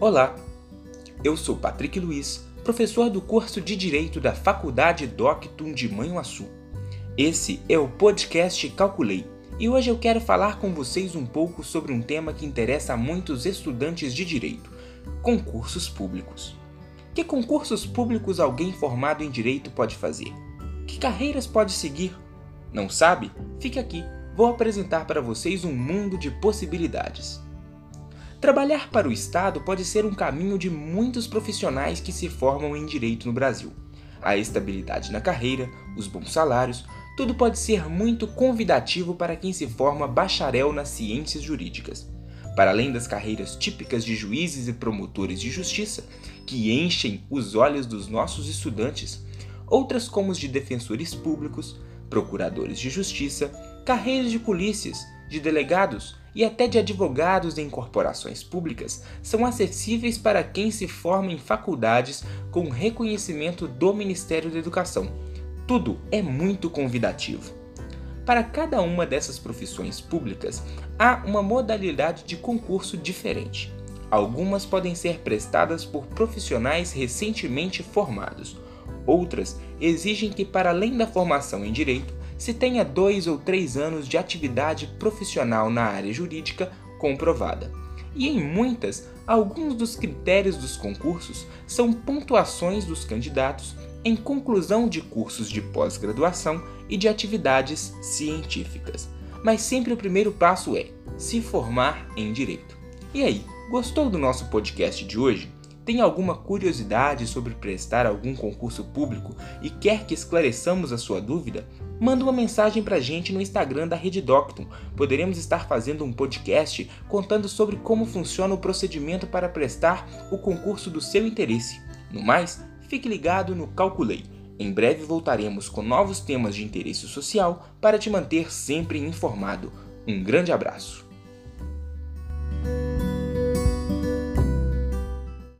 Olá, eu sou Patrick Luiz, professor do curso de Direito da Faculdade Doctum de Manhuaçu. Esse é o podcast Calculei e hoje eu quero falar com vocês um pouco sobre um tema que interessa a muitos estudantes de direito: concursos públicos. Que concursos públicos alguém formado em direito pode fazer? Que carreiras pode seguir? Não sabe? Fique aqui, vou apresentar para vocês um mundo de possibilidades. Trabalhar para o Estado pode ser um caminho de muitos profissionais que se formam em direito no Brasil. A estabilidade na carreira, os bons salários, tudo pode ser muito convidativo para quem se forma bacharel nas ciências jurídicas. Para além das carreiras típicas de juízes e promotores de justiça, que enchem os olhos dos nossos estudantes, outras como os de defensores públicos, procuradores de justiça, carreiras de polícias, de delegados e até de advogados em corporações públicas são acessíveis para quem se forma em faculdades com reconhecimento do Ministério da Educação. Tudo é muito convidativo. Para cada uma dessas profissões públicas, há uma modalidade de concurso diferente. Algumas podem ser prestadas por profissionais recentemente formados. Outras exigem que, para além da formação em direito, se tenha dois ou três anos de atividade profissional na área jurídica comprovada. E em muitas, alguns dos critérios dos concursos são pontuações dos candidatos em conclusão de cursos de pós-graduação e de atividades científicas. Mas sempre o primeiro passo é se formar em direito. E aí, gostou do nosso podcast de hoje? Tem alguma curiosidade sobre prestar algum concurso público e quer que esclareçamos a sua dúvida? Manda uma mensagem pra gente no Instagram da Rede Doctum. Poderemos estar fazendo um podcast contando sobre como funciona o procedimento para prestar o concurso do seu interesse. No mais, fique ligado no Calculei. Em breve voltaremos com novos temas de interesse social para te manter sempre informado. Um grande abraço.